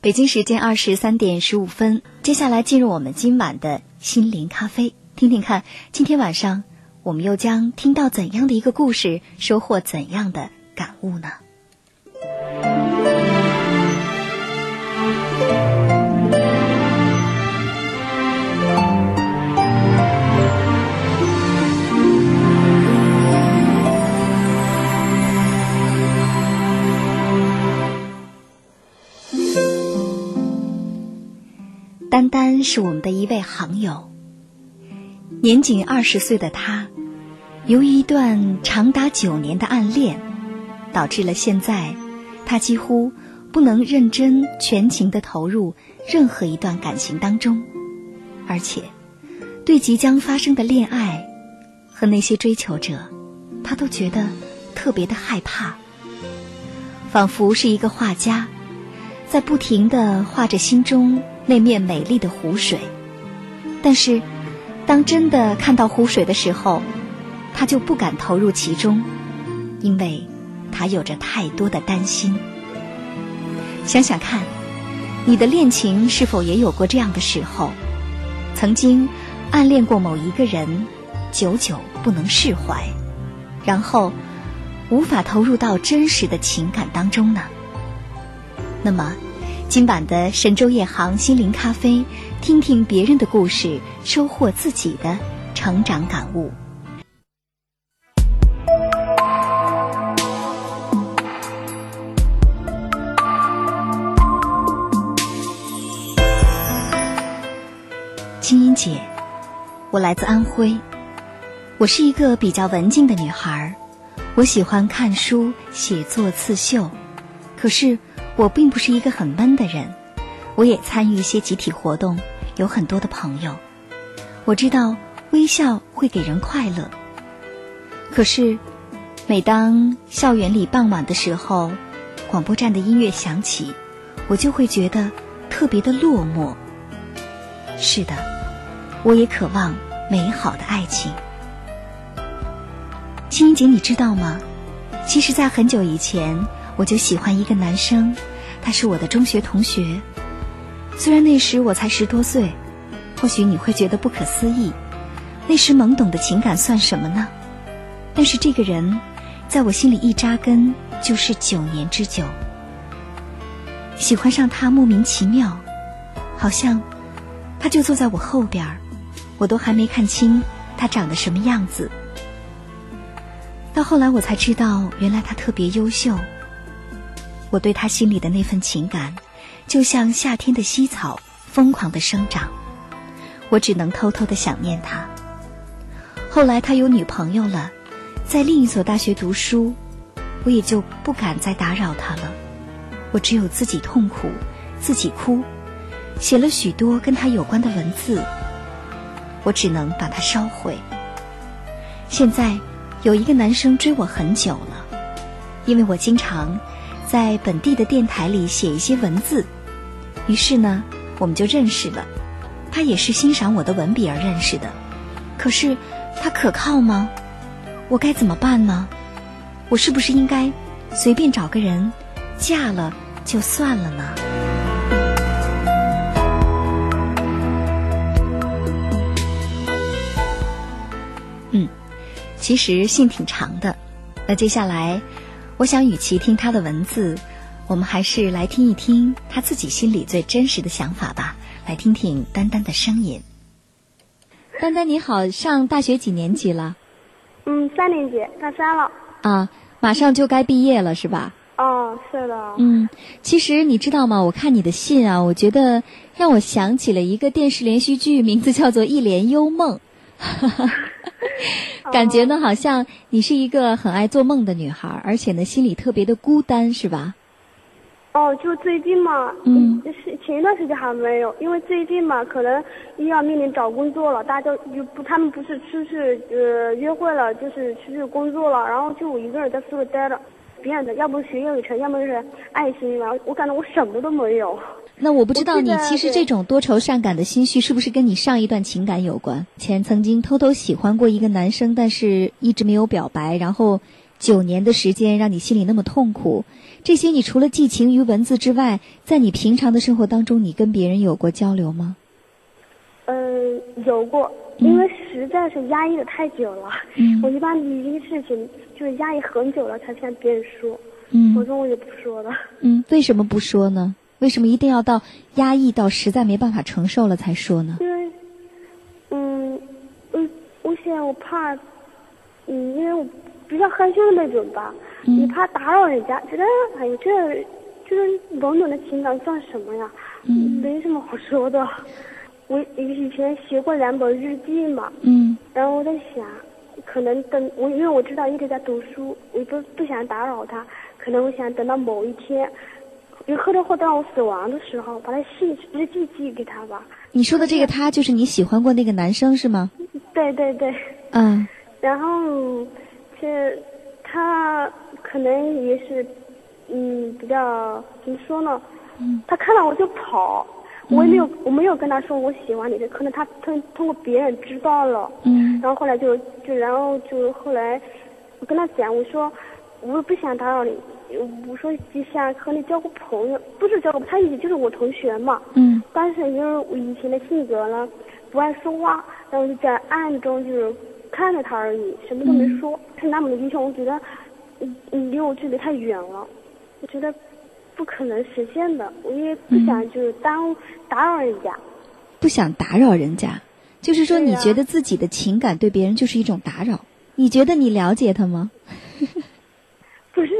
北京时间二十三点十五分，接下来进入我们今晚的心灵咖啡，听听看今天晚上我们又将听到怎样的一个故事，收获怎样的感悟呢？丹丹是我们的一位行友，年仅二十岁的他，由于一段长达九年的暗恋，导致了现在他几乎不能认真全情的投入任何一段感情当中，而且对即将发生的恋爱和那些追求者，他都觉得特别的害怕，仿佛是一个画家，在不停的画着心中。那面美丽的湖水，但是，当真的看到湖水的时候，他就不敢投入其中，因为他有着太多的担心。想想看，你的恋情是否也有过这样的时候？曾经暗恋过某一个人，久久不能释怀，然后无法投入到真实的情感当中呢？那么。今晚的神州夜航心灵咖啡，听听别人的故事，收获自己的成长感悟。青音姐，我来自安徽，我是一个比较文静的女孩，我喜欢看书、写作、刺绣，可是。我并不是一个很闷的人，我也参与一些集体活动，有很多的朋友。我知道微笑会给人快乐，可是每当校园里傍晚的时候，广播站的音乐响起，我就会觉得特别的落寞。是的，我也渴望美好的爱情。青音姐，你知道吗？其实，在很久以前。我就喜欢一个男生，他是我的中学同学。虽然那时我才十多岁，或许你会觉得不可思议，那时懵懂的情感算什么呢？但是这个人，在我心里一扎根就是九年之久。喜欢上他莫名其妙，好像他就坐在我后边儿，我都还没看清他长得什么样子。到后来我才知道，原来他特别优秀。我对他心里的那份情感，就像夏天的西草，疯狂的生长。我只能偷偷的想念他。后来他有女朋友了，在另一所大学读书，我也就不敢再打扰他了。我只有自己痛苦，自己哭，写了许多跟他有关的文字。我只能把它烧毁。现在有一个男生追我很久了，因为我经常。在本地的电台里写一些文字，于是呢，我们就认识了。他也是欣赏我的文笔而认识的。可是，他可靠吗？我该怎么办呢？我是不是应该随便找个人嫁了就算了呢？嗯，其实信挺长的。那接下来。我想，与其听他的文字，我们还是来听一听他自己心里最真实的想法吧。来听听丹丹的声音。丹丹你好，上大学几年级了？嗯，三年级，大三了。啊，马上就该毕业了，是吧？哦，是的。嗯，其实你知道吗？我看你的信啊，我觉得让我想起了一个电视连续剧，名字叫做《一帘幽梦》。感觉呢，好像你是一个很爱做梦的女孩，而且呢，心里特别的孤单，是吧？哦，哦，就最近嘛，嗯是前一段时间还没有，因为最近嘛，可能又要面临找工作了，大家就不，他们不是出去呃约会了，就是出去工作了，然后就我一个人在宿舍待着，别人的要不学业有成，要么就是爱心，然后我感觉我什么都没有。那我不知道你其实这种多愁善感的心绪是不是跟你上一段情感有关？前曾经偷偷喜欢过一个男生，但是一直没有表白，然后九年的时间让你心里那么痛苦。这些你除了寄情于文字之外，在你平常的生活当中，你跟别人有过交流吗？嗯，有过，因为实在是压抑的太久了。嗯我一般一个事情就是压抑很久了才向别人说，否嗯则我也不说了。嗯，为什么不说呢？为什么一定要到压抑到实在没办法承受了才说呢？因为，嗯，嗯，我想我怕，嗯，因为我比较害羞的那种吧，嗯也怕打扰人家，觉得哎呀，这就是冷冷的情感算什么呀？嗯没什么好说的。我以前写过两本日记嘛，嗯然后我在想，可能等我，因为我知道一直在读书，我不不想打扰他，可能我想等到某一天，以后的话，等我死亡的时候，把他信日记寄给他吧。你说的这个他就是你喜欢过那个男生是吗？对对对，嗯然后这他可能也是，嗯，比较怎么说呢？嗯他看到我就跑，我也没有我没有跟他说我喜欢你的，可能他通通过别人知道了。嗯然后后来就就然后就后来，我跟他讲，我说我不想打扰你，我说就想和你交个朋友，不是交个，他以前就是我同学嘛。嗯但是因为我以前的性格呢，不爱说话，然后就在暗中就是看着他而已，什么都没说。是那么的英雄，我觉得，嗯嗯，离我距离太远了，我觉得不可能实现的，我也不想就是耽误打扰人家。不想打扰人家，就是说你觉得自己的情感对别人就是一种打扰。你觉得你了解他吗？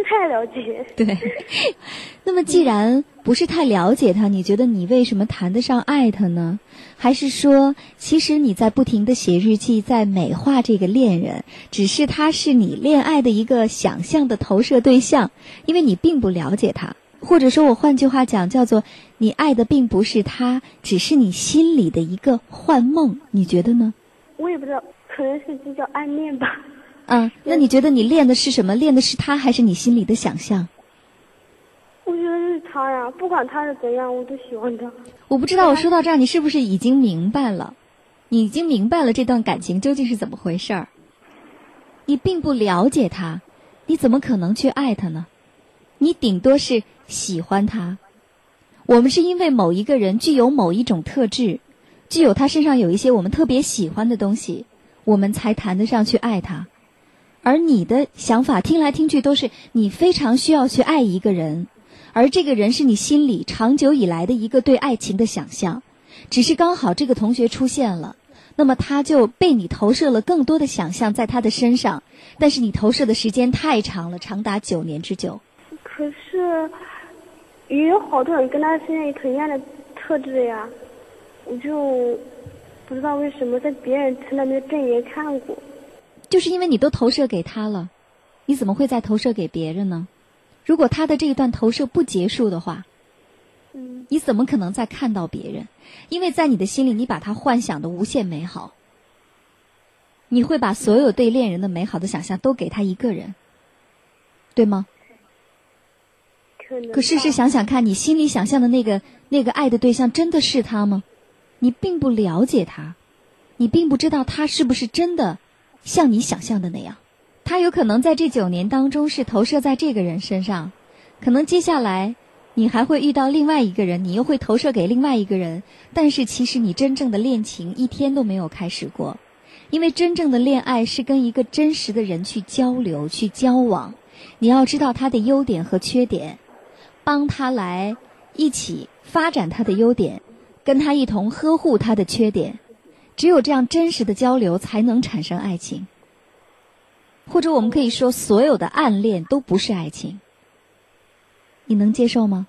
太了解，对。那么既然不是太了解他，你觉得你为什么谈得上爱他呢？还是说，其实你在不停的写日记，在美化这个恋人，只是他是你恋爱的一个想象的投射对象，因为你并不了解他。或者说我换句话讲，叫做你爱的并不是他，只是你心里的一个幻梦。你觉得呢？我也不知道，可能是这叫暗恋吧。嗯，那你觉得你练的是什么？练的是他，还是你心里的想象？我觉得是他呀，不管他是怎样，我都喜欢他。我不知道，我说到这儿，你是不是已经明白了？你已经明白了这段感情究竟是怎么回事儿？你并不了解他，你怎么可能去爱他呢？你顶多是喜欢他。我们是因为某一个人具有某一种特质，具有他身上有一些我们特别喜欢的东西，我们才谈得上去爱他。而你的想法听来听去都是你非常需要去爱一个人，而这个人是你心里长久以来的一个对爱情的想象，只是刚好这个同学出现了，那么他就被你投射了更多的想象在他的身上，但是你投射的时间太长了，长达九年之久。可是也有好多人跟他身上有同样的特质呀，我就不知道为什么在别人从来没有正眼看过。就是因为你都投射给他了，你怎么会再投射给别人呢？如果他的这一段投射不结束的话，嗯，你怎么可能再看到别人？因为在你的心里，你把他幻想的无限美好，你会把所有对恋人的美好的想象都给他一个人，对吗？可能。可试试，想想看，你心里想象的那个那个爱的对象真的是他吗？你并不了解他，你并不知道他是不是真的像你想象的那样。他有可能在这九年当中是投射在这个人身上，可能接下来你还会遇到另外一个人，你又会投射给另外一个人。但是其实你真正的恋情一天都没有开始过，因为真正的恋爱是跟一个真实的人去交流、去交往。你要知道他的优点和缺点。帮他来一起发展他的优点，跟他一同呵护他的缺点，只有这样真实的交流，才能产生爱情。或者我们可以说，所有的暗恋都不是爱情。你能接受吗？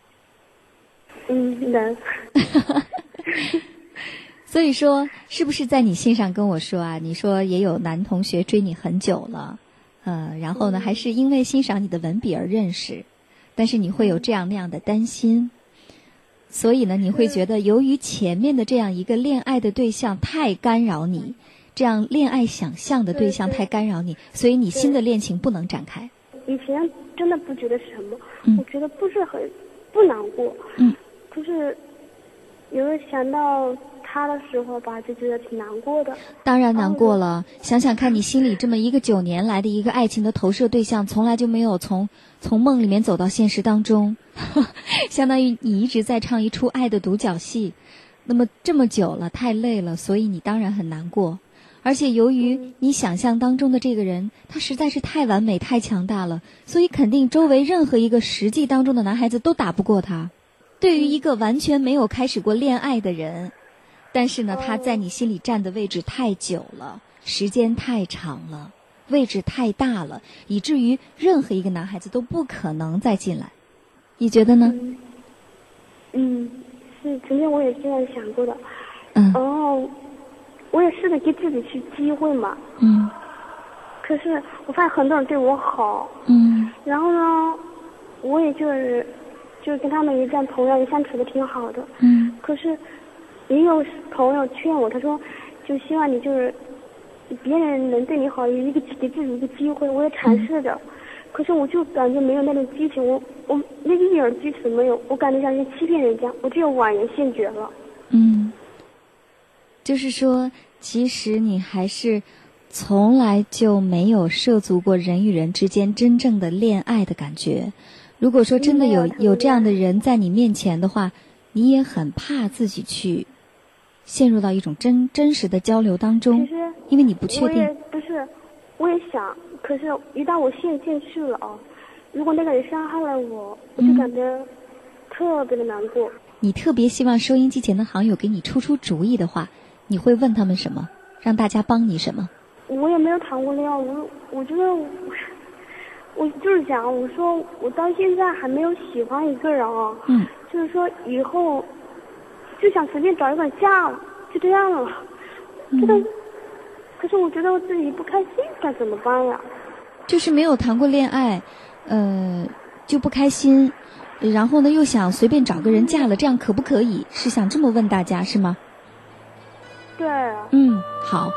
嗯，能。所以说，是不是在你信上跟我说啊？你说也有男同学追你很久了，呃，然后呢，还是因为欣赏你的文笔而认识。但是你会有这样那样的担心，所以呢，你会觉得由于前面的这样一个恋爱的对象太干扰你，这样恋爱想象的对象太干扰你，所以你新的恋情不能展开。以前真的不觉得什么，嗯。我觉得不是很不难过，嗯，就是有时候想到他的时候吧，就觉得挺难过的。当然难过了，想想看你心里这么一个九年来的一个爱情的投射对象，从来就没有从从梦里面走到现实当中，相当于你一直在唱一出爱的独角戏。那么这么久了，太累了，所以你当然很难过。而且由于你想象当中的这个人，他实在是太完美、太强大了，所以肯定周围任何一个实际当中的男孩子都打不过他。对于一个完全没有开始过恋爱的人，但是呢，他在你心里占的位置太久了，时间太长了，位置太大了，以至于任何一个男孩子都不可能再进来。你觉得呢？嗯，嗯，是曾经我也这样想过的。嗯然后，我也试着给自己去机会嘛，嗯可是我发现很多人对我好，嗯然后呢，我也就是就是跟他们一样朋友也相处的挺好的。嗯可是也有朋友劝我，他说就希望你就是别人能对你好，有一个给自己一个机会。我也尝试着，可是我就感觉没有那种激情，我我那一点儿激情都没有，我感觉像是欺骗人家，我只有婉言谢绝了。嗯，就是说，其实你还是从来就没有涉足过人与人之间真正的恋爱的感觉。如果说真的有有这样的人在你面前的话，你也很怕自己去陷入到一种真真实的交流当中其，实因为你不确定。不是，我也想，可是一旦我陷进去了啊，如果那个人伤害了我，我就嗯感觉特别的难过。你特别希望收音机前的好友给你出出主意的话，你会问他们什么？让大家帮你什么？我也没有谈过恋爱，我我觉得我我就是想，我说我到现在还没有喜欢一个人啊，嗯就是说以后就想随便找一个人嫁了，就这样了。这个，可是我觉得我自己不开心，该怎么办呀？就是没有谈过恋爱，呃，就不开心，然后呢又想随便找个人嫁了，这样可不可以？是想这么问大家是吗？对，嗯，好。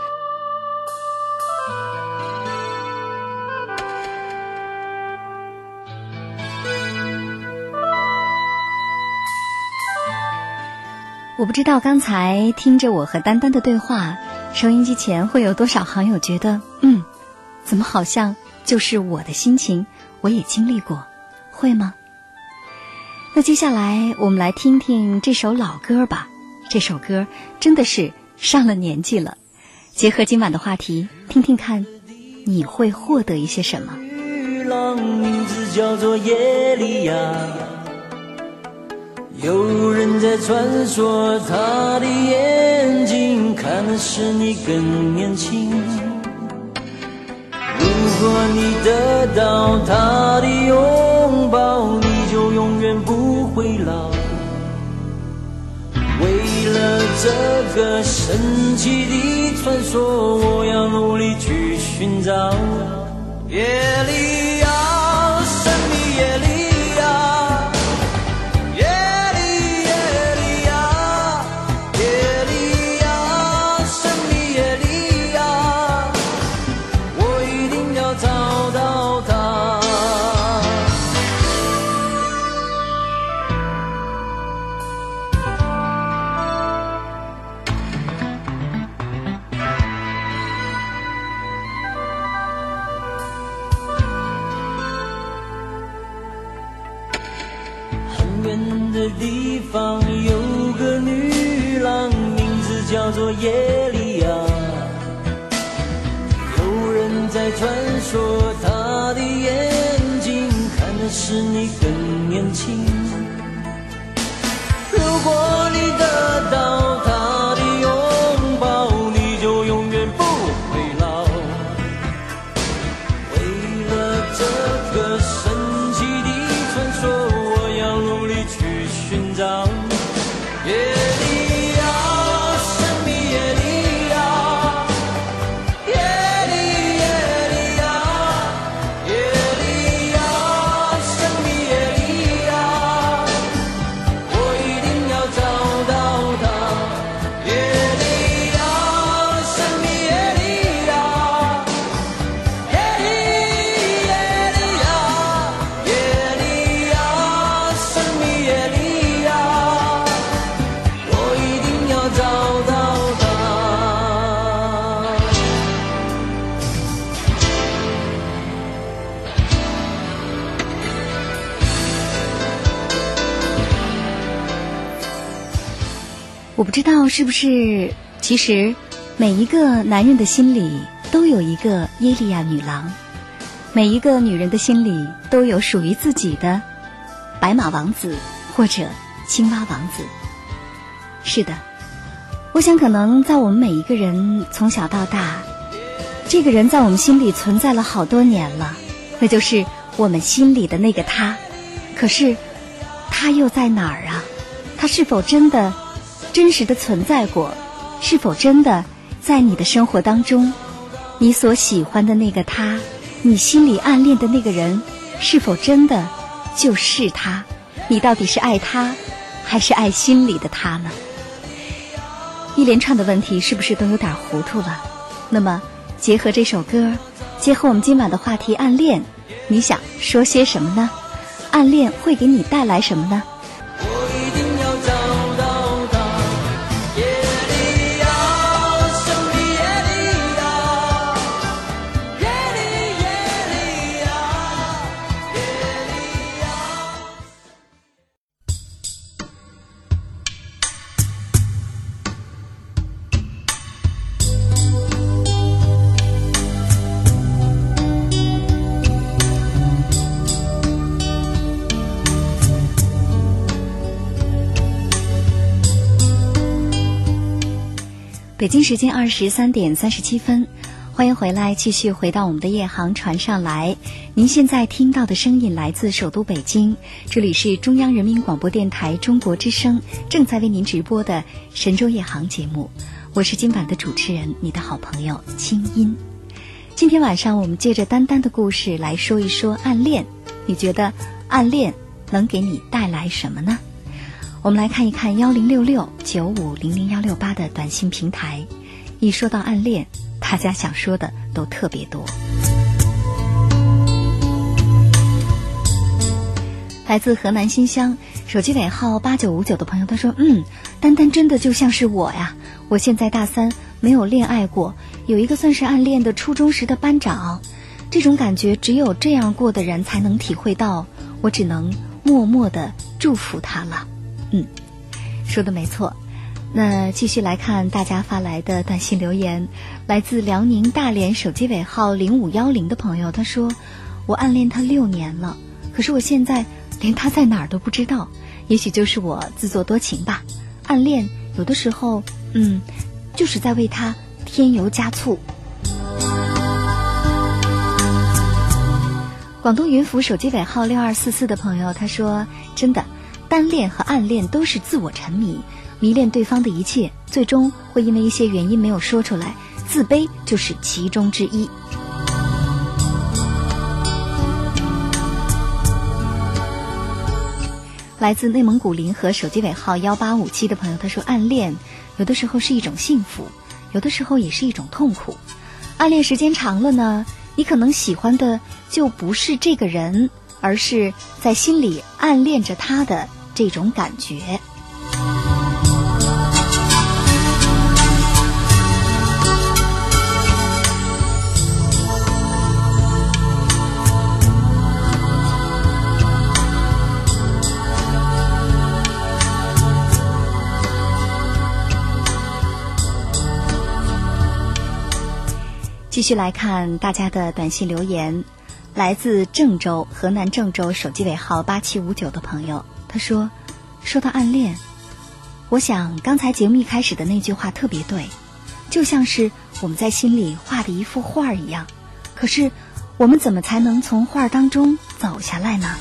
我不知道刚才听着我和丹丹的对话，收音机前会有多少好友觉得，嗯，怎么好像就是我的心情，我也经历过，会吗？那接下来我们来听听这首老歌吧。这首歌真的是上了年纪了，结合今晚的话题，听听看，你会获得一些什么？女郎名字叫做耶利亚，有人在传说她的眼睛看的使你更年轻。如果你得到她的拥抱，你就永远不会老。为了这个神奇的传说，我要努力去寻找。耶利亚，神秘耶利的地方有个女郎，名字叫做耶利亚。有人在传说她的眼睛看的是你更年轻。如果你得到我不知道是不是，其实每一个男人的心里都有一个耶利亚女郎，每一个女人的心里都有属于自己的白马王子或者青蛙王子。是的，我想可能在我们每一个人从小到大，这个人在我们心里存在了好多年了，那就是我们心里的那个他。可是，他又在哪儿啊？他是否真的？真实的存在过，是否真的在你的生活当中？你所喜欢的那个他，你心里暗恋的那个人，是否真的就是他？你到底是爱他，还是爱心里的他呢？一连串的问题是不是都有点糊涂了？那么，结合这首歌，结合我们今晚的话题暗恋，你想说些什么呢？暗恋会给你带来什么呢？北京时间二十三点三十七分，欢迎回来，继续回到我们的夜航船上来。您现在听到的声音来自首都北京，这里是中央人民广播电台中国之声正在为您直播的神州夜航节目。我是今晚的主持人，你的好朋友清音。今天晚上我们借着丹丹的故事来说一说暗恋。你觉得暗恋能给你带来什么呢？我们来看一看幺零六六九五零零幺六八的短信平台。一说到暗恋，大家想说的都特别多。来自河南新乡，手机尾号八九五九的朋友他说：“嗯，丹丹真的就像是我呀！我现在大三，没有恋爱过，有一个算是暗恋的初中时的班长，这种感觉只有这样过的人才能体会到，我只能默默的祝福他了。”嗯，说的没错。那继续来看大家发来的短信留言，来自辽宁大连手机尾号零五幺零的朋友，他说：“我暗恋他六年了，可是我现在连他在哪儿都不知道。也许就是我自作多情吧。暗恋有的时候，嗯，就是在为他添油加醋。”广东云浮手机尾号六二四四的朋友，他说：“真的。”单恋和暗恋都是自我沉迷，迷恋对方的一切，最终会因为一些原因没有说出来，自卑就是其中之一。来自内蒙古临河手机尾号幺八五七的朋友，他说：“暗恋有的时候是一种幸福，有的时候也是一种痛苦。暗恋时间长了呢，你可能喜欢的就不是这个人，而是在心里暗恋着他的。”这种感觉。继续来看大家的短信留言，来自郑州，河南郑州，手机尾号八七五九的朋友。他说：“说到暗恋，我想刚才节目一开始的那句话特别对，就像是我们在心里画的一幅画一样。可是，我们怎么才能从画当中走下来呢？”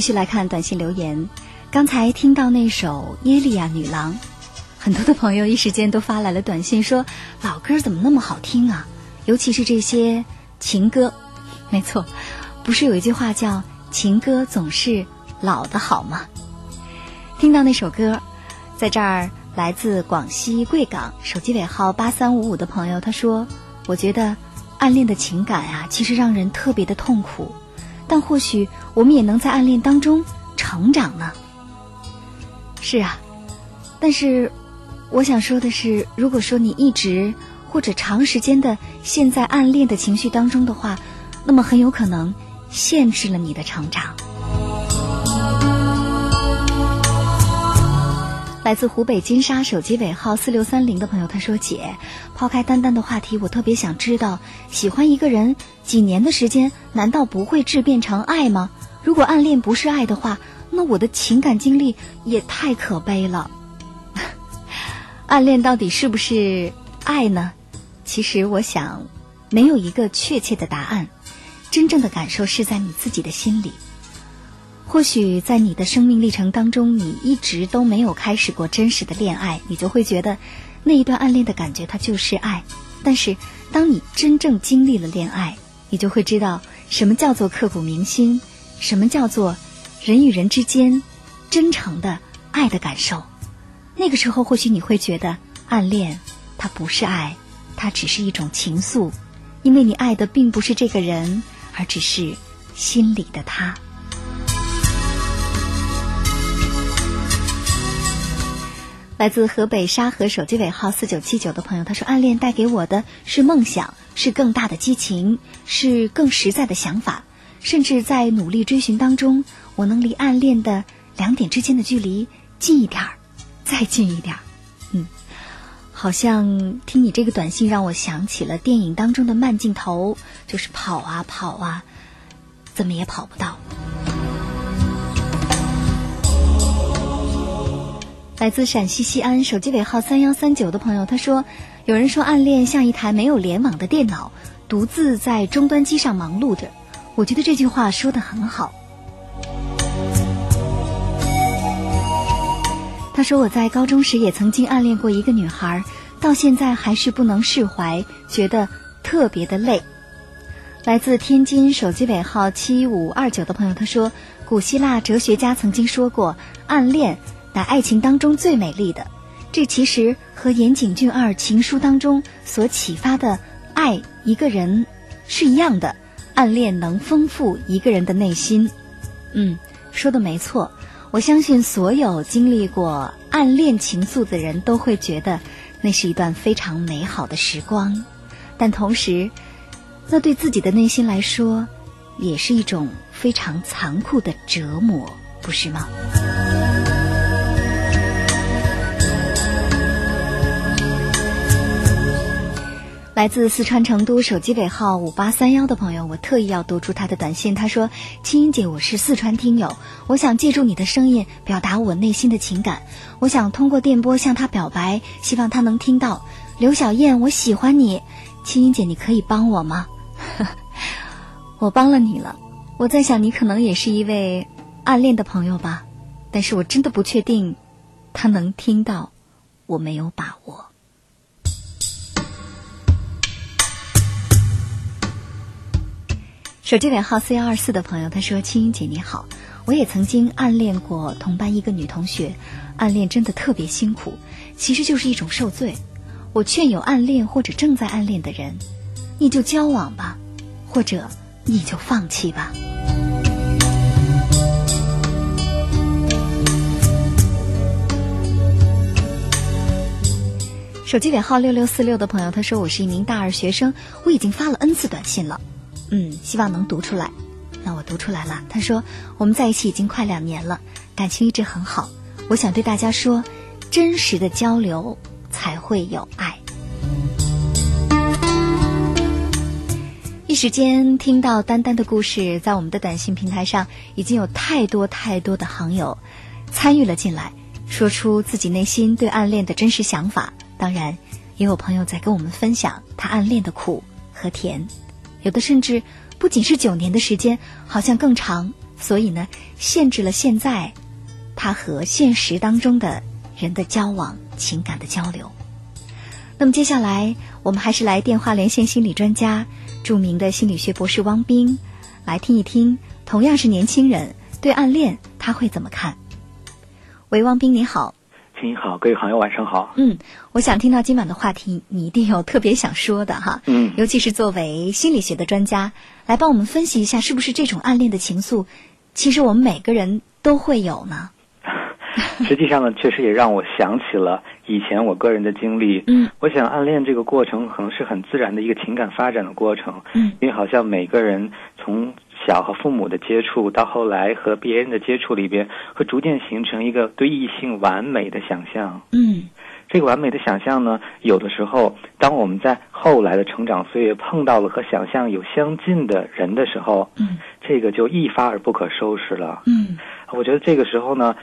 继续来看短信留言，刚才听到那首《耶利亚女郎》，很多的朋友一时间都发来了短信说：“老歌怎么那么好听啊？尤其是这些情歌。”没错，不是有一句话叫“情歌总是老的好”吗？听到那首歌，在这儿来自广西贵港手机尾号八三五五的朋友他说：“我觉得暗恋的情感啊，其实让人特别的痛苦，但或许我们也能在暗恋当中成长呢。是啊，但是我想说的是，如果说你一直或者长时间的陷在暗恋的情绪当中的话，那么很有可能限制了你的成长。来自湖北金沙手机尾号四六三零的朋友他说：“姐，抛开单单的话题，我特别想知道，喜欢一个人几年的时间，难道不会质变成爱吗？如果暗恋不是爱的话。”那我的情感经历也太可悲了。暗恋到底是不是爱呢？其实我想，没有一个确切的答案。真正的感受是在你自己的心里。或许在你的生命历程当中，你一直都没有开始过真实的恋爱，你就会觉得那一段暗恋的感觉它就是爱。但是，当你真正经历了恋爱，你就会知道什么叫做刻骨铭心，什么叫做。人与人之间真诚的爱的感受，那个时候或许你会觉得暗恋它不是爱，它只是一种情愫，因为你爱的并不是这个人，而只是心里的他。来自河北沙河手机尾号四九七九的朋友，他说：“暗恋带给我的是梦想，是更大的激情，是更实在的想法。”甚至在努力追寻当中，我能离暗恋的两点之间的距离近一点儿，再近一点儿。嗯，好像听你这个短信，让我想起了电影当中的慢镜头，就是跑啊跑啊，怎么也跑不到。来自陕西西安手机尾号三幺三九的朋友，他说：“有人说暗恋像一台没有联网的电脑，独自在终端机上忙碌着。”我觉得这句话说的很好。他说我在高中时也曾经暗恋过一个女孩，到现在还是不能释怀，觉得特别的累。来自天津手机尾号七五二九的朋友他说，古希腊哲学家曾经说过，暗恋乃爱情当中最美丽的。这其实和岩井俊二情书当中所启发的爱一个人是一样的。暗恋能丰富一个人的内心，嗯，说的没错。我相信所有经历过暗恋情愫的人都会觉得，那是一段非常美好的时光。但同时，那对自己的内心来说，也是一种非常残酷的折磨，不是吗？来自四川成都手机尾号五八三幺的朋友，我特意要读出他的短信。他说：“青音姐，我是四川听友，我想借助你的声音表达我内心的情感。我想通过电波向他表白，希望他能听到。刘小燕，我喜欢你，青音姐，你可以帮我吗？我帮了你了。我在想，你可能也是一位暗恋的朋友吧，但是我真的不确定他能听到，我没有把握。”手机尾号四幺二四的朋友，他说：“青音姐你好，我也曾经暗恋过同班一个女同学，暗恋真的特别辛苦，其实就是一种受罪。我劝有暗恋或者正在暗恋的人，你就交往吧，或者你就放弃吧。”手机尾号六六四六的朋友，他说：“我是一名大二学生，我已经发了 N 次短信了。”嗯，希望能读出来。那我读出来了。他说：“我们在一起已经快两年了，感情一直很好。我想对大家说，真实的交流才会有爱。”一时间听到丹丹的故事，在我们的短信平台上已经有太多太多的行友参与了进来，说出自己内心对暗恋的真实想法。当然，也有朋友在跟我们分享他暗恋的苦和甜。有的甚至不仅是九年的时间，好像更长，所以呢，限制了现在他和现实当中的人的交往、情感的交流。那么接下来，我们还是来电话连线心理专家、著名的心理学博士汪冰，来听一听，同样是年轻人对暗恋他会怎么看？喂，汪冰，你好。你好，各位朋友，晚上好。嗯，我想听到今晚的话题，你一定有特别想说的哈。嗯尤其是作为心理学的专家，来帮我们分析一下，是不是这种暗恋的情愫，其实我们每个人都会有呢？实际上呢，确实也让我想起了以前我个人的经历。嗯，我想暗恋这个过程可能是很自然的一个情感发展的过程。嗯，因为好像每个人从小和父母的接触，到后来和别人的接触里边，会逐渐形成一个对异性完美的想象。嗯这个完美的想象呢，有的时候，当我们在后来的成长岁月碰到了和想象有相近的人的时候，嗯这个就一发而不可收拾了。嗯我觉得这个时候呢，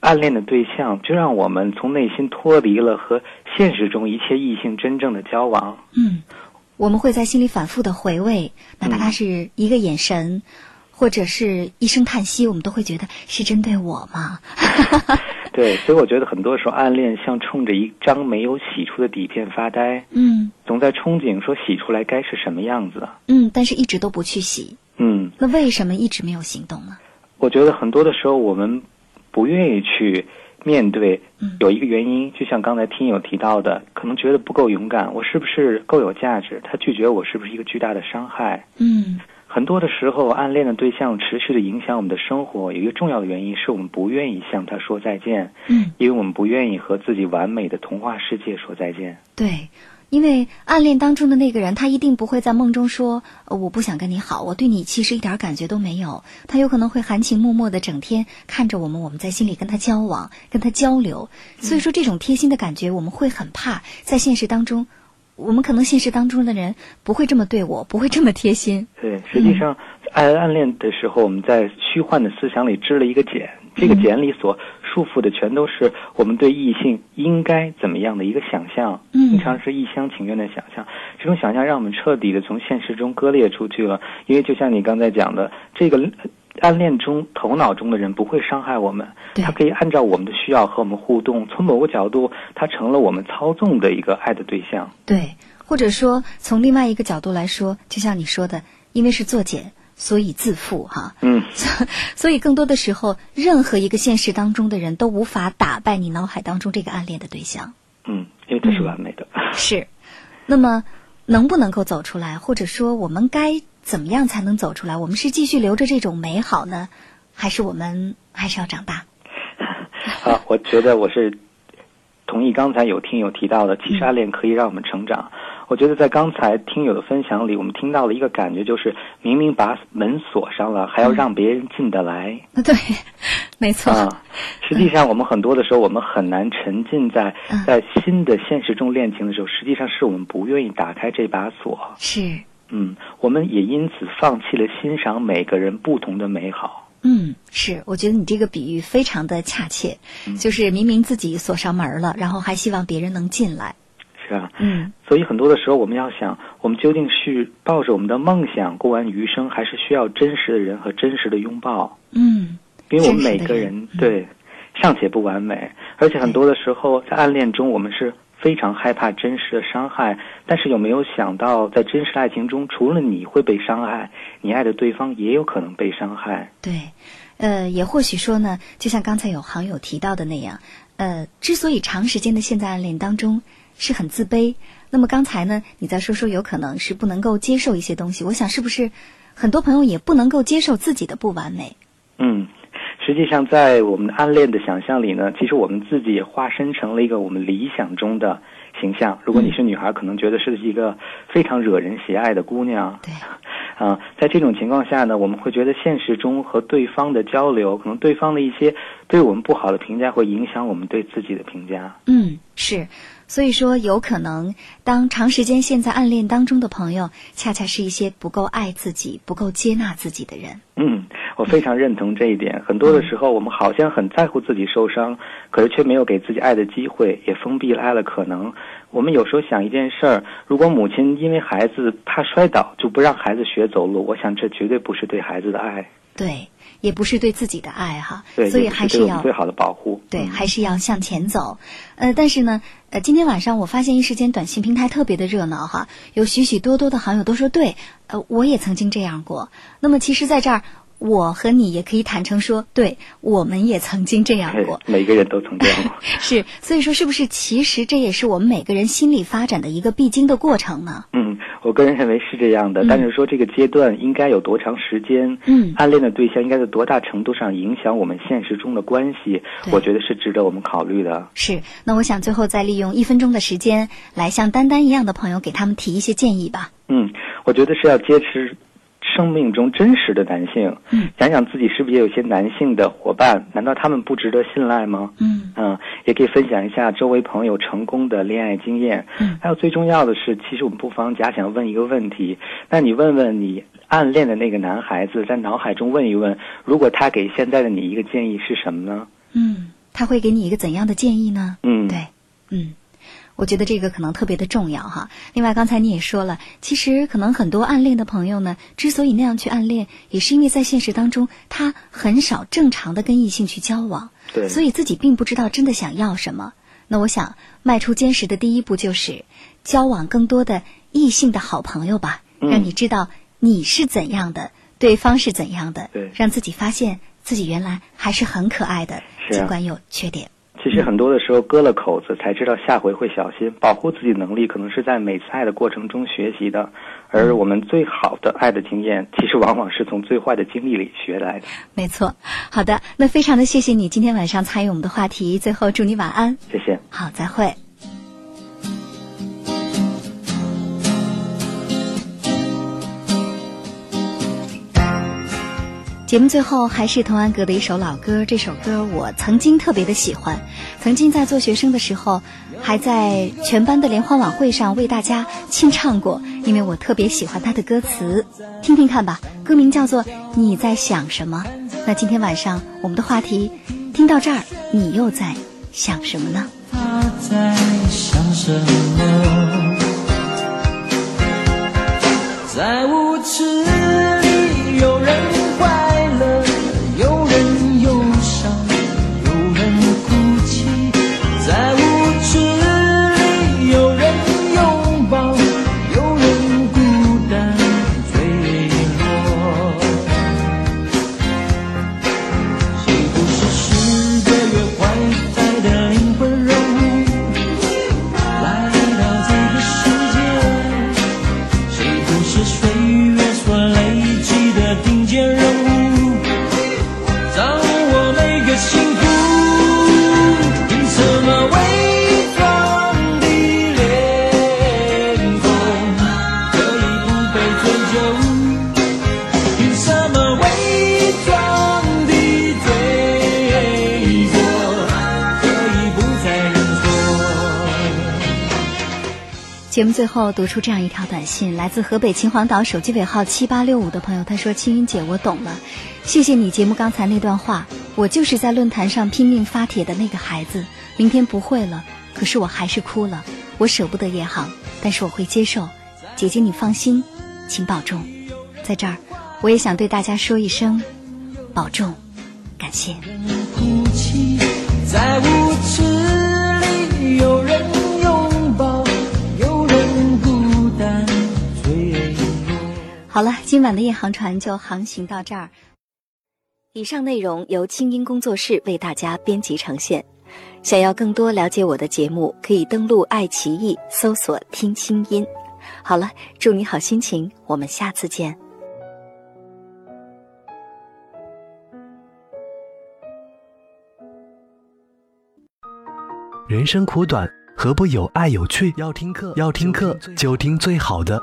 暗恋的对象就让我们从内心脱离了和现实中一切异性真正的交往。嗯，我们会在心里反复的回味，哪怕他是一个眼神，或者是一声叹息，我们都会觉得是针对我吗？对，所以我觉得很多时候暗恋像冲着一张没有洗出的底片发呆，嗯总在憧憬说洗出来该是什么样子。嗯，但是一直都不去洗，嗯，那为什么一直没有行动呢？我觉得很多的时候我们不愿意去面对嗯，有一个原因，就像刚才听友提到的，可能觉得不够勇敢，我是不是够有价值？他拒绝我是不是一个巨大的伤害？嗯很多的时候，暗恋的对象持续的影响我们的生活，有一个重要的原因是我们不愿意向他说再见，嗯，因为我们不愿意和自己完美的童话世界说再见。对。因为暗恋当中的那个人，他一定不会在梦中说、呃我不想跟你好，我对你其实一点感觉都没有。他有可能会含情脉脉的整天看着我们，我们在心里跟他交往，跟他交流。所以说，这种贴心的感觉，我们会很怕在现实当中，我们可能现实当中的人不会这么对我，不会这么贴心。对，实际上，暗暗恋的时候，我们在虚幻的思想里织了一个茧，这个茧里所束缚的全都是我们对异性应该怎么样的一个想象，嗯经常是一厢情愿的想象。这种想象让我们彻底的从现实中割裂出去了，因为就像你刚才讲的，这个。暗恋中，头脑中的人不会伤害我们，对他可以按照我们的需要和我们互动。从某个角度，他成了我们操纵的一个爱的对象。对，或者说从另外一个角度来说，就像你说的，因为是作茧，所以自负哈。嗯，所以更多的时候，任何一个现实当中的人都无法打败你脑海当中这个暗恋的对象。嗯，因为他是完美的。是，那么能不能够走出来，或者说我们该怎么样才能走出来？我们是继续留着这种美好呢，还是我们 还是要长大？啊，我觉得我是同意刚才有听友提到的，其实暗恋可以让我们成长。我觉得在刚才听友的分享里，我们听到了一个感觉，就是明明把门锁上了，还要让别人进得来。对，没错。啊，实际上我们很多的时候，我们很难沉浸在嗯在新的现实中恋情的时候，实际上是我们不愿意打开这把锁。是，嗯，我们也因此放弃了欣赏每个人不同的美好。嗯，是，我觉得你这个比喻非常的恰切，就是明明自己锁上门了，然后还希望别人能进来。是啊，嗯所以很多的时候，我们要想，我们究竟是抱着我们的梦想过完余生，还是需要真实的人和真实的拥抱？嗯，因为我们每个人对尚且不完美，而且很多的时候在暗恋中，我们是非常害怕真实的伤害。但是有没有想到，在真实的爱情中，除了你会被伤害，你爱的对方也有可能被伤害。对，呃，也或许说呢，就像刚才有行友提到的那样，呃，之所以长时间的陷在暗恋当中是很自卑，那么刚才呢，你再说说有可能是不能够接受一些东西，我想是不是很多朋友也不能够接受自己的不完美？嗯，实际上在我们暗恋的想象里呢，其实我们自己也化身成了一个我们理想中的形象。如果你是女孩，可能觉得是一个非常惹人喜爱的姑娘。对，啊，在这种情况下呢，我们会觉得现实中和对方的交流，可能对方的一些对我们不好的评价，会影响我们对自己的评价。嗯，是。所以说，有可能当长时间陷在暗恋当中的朋友，恰恰是一些不够爱自己、不够接纳自己的人。嗯，我非常认同这一点。很多的时候，我们好像很在乎自己受伤，可是却没有给自己爱的机会，也封闭了爱的可能。我们有时候想一件事儿，如果母亲因为孩子怕摔倒就不让孩子学走路，我想这绝对不是对孩子的爱，对，也不是对自己的爱哈。对，所以还是要最好的保护。对，嗯还是要向前走。呃，但是呢，今天晚上我发现一时间短信平台特别的热闹哈，有许许多多的好友都说对，呃，我也曾经这样过。那么其实在这儿，我和你也可以坦诚说，对我们也曾经这样过。每个人都曾这样过。是，所以说是不是其实这也是我们每个人心理发展的一个必经的过程呢？嗯，我个人认为是这样的。但是说这个阶段应该有多长时间？嗯，暗恋的对象应该在多大程度上影响我们现实中的关系？我觉得是值得我们考虑的。是，那我想最后再利用一分钟的时间来像丹丹一样的朋友给他们提一些建议吧。嗯，我觉得是要坚持生命中真实的男性。嗯，想想自己是不是也有些男性的伙伴？难道他们不值得信赖吗？嗯嗯，也可以分享一下周围朋友成功的恋爱经验。嗯，还有最重要的是，其实我们不妨假想问一个问题：那你问问你暗恋的那个男孩子，在脑海中问一问，如果他给现在的你一个建议是什么呢？嗯，他会给你一个怎样的建议呢？嗯，对，嗯。我觉得这个可能特别的重要哈。另外，刚才你也说了，其实可能很多暗恋的朋友呢，之所以那样去暗恋，也是因为在现实当中他很少正常的跟异性去交往，对，所以自己并不知道真的想要什么。那我想迈出坚实的第一步就是交往更多的异性的好朋友吧，让你知道你是怎样的，对方是怎样的，对，让自己发现自己原来还是很可爱的，尽管有缺点。其实很多的时候割了口子，才知道下回会小心。保护自己能力，可能是在每次爱的过程中学习的。而我们最好的爱的经验，其实往往是从最坏的经历里学来的。没错。好的，那非常的谢谢你今天晚上参与我们的话题。最后祝你晚安。谢谢。好，再会。节目最后还是童安格的一首老歌，这首歌我曾经特别的喜欢，曾经在做学生的时候，还在全班的联欢晚会上为大家清唱过，因为我特别喜欢他的歌词，听听看吧。歌名叫做《你在想什么》。那今天晚上我们的话题，听到这儿，你又在想什么呢？他在想什么？在舞池最后读出这样一条短信，来自河北秦皇岛手机尾号七八六五的朋友，他说：“青云姐，我懂了，谢谢你节目刚才那段话。我就是在论坛上拼命发帖的那个孩子，明天不会了，可是我还是哭了。我舍不得夜航，但是我会接受。姐姐你放心，请保重。在这儿，我也想对大家说一声，保重，感谢。”在无好了，今晚的夜航船就航行到这儿。以上内容由清音工作室为大家编辑呈现。想要更多了解我的节目，可以登录爱奇艺搜索“听清音”。好了，祝你好心情，我们下次见。人生苦短，何不有爱有趣？要听课，要听课就听最好的。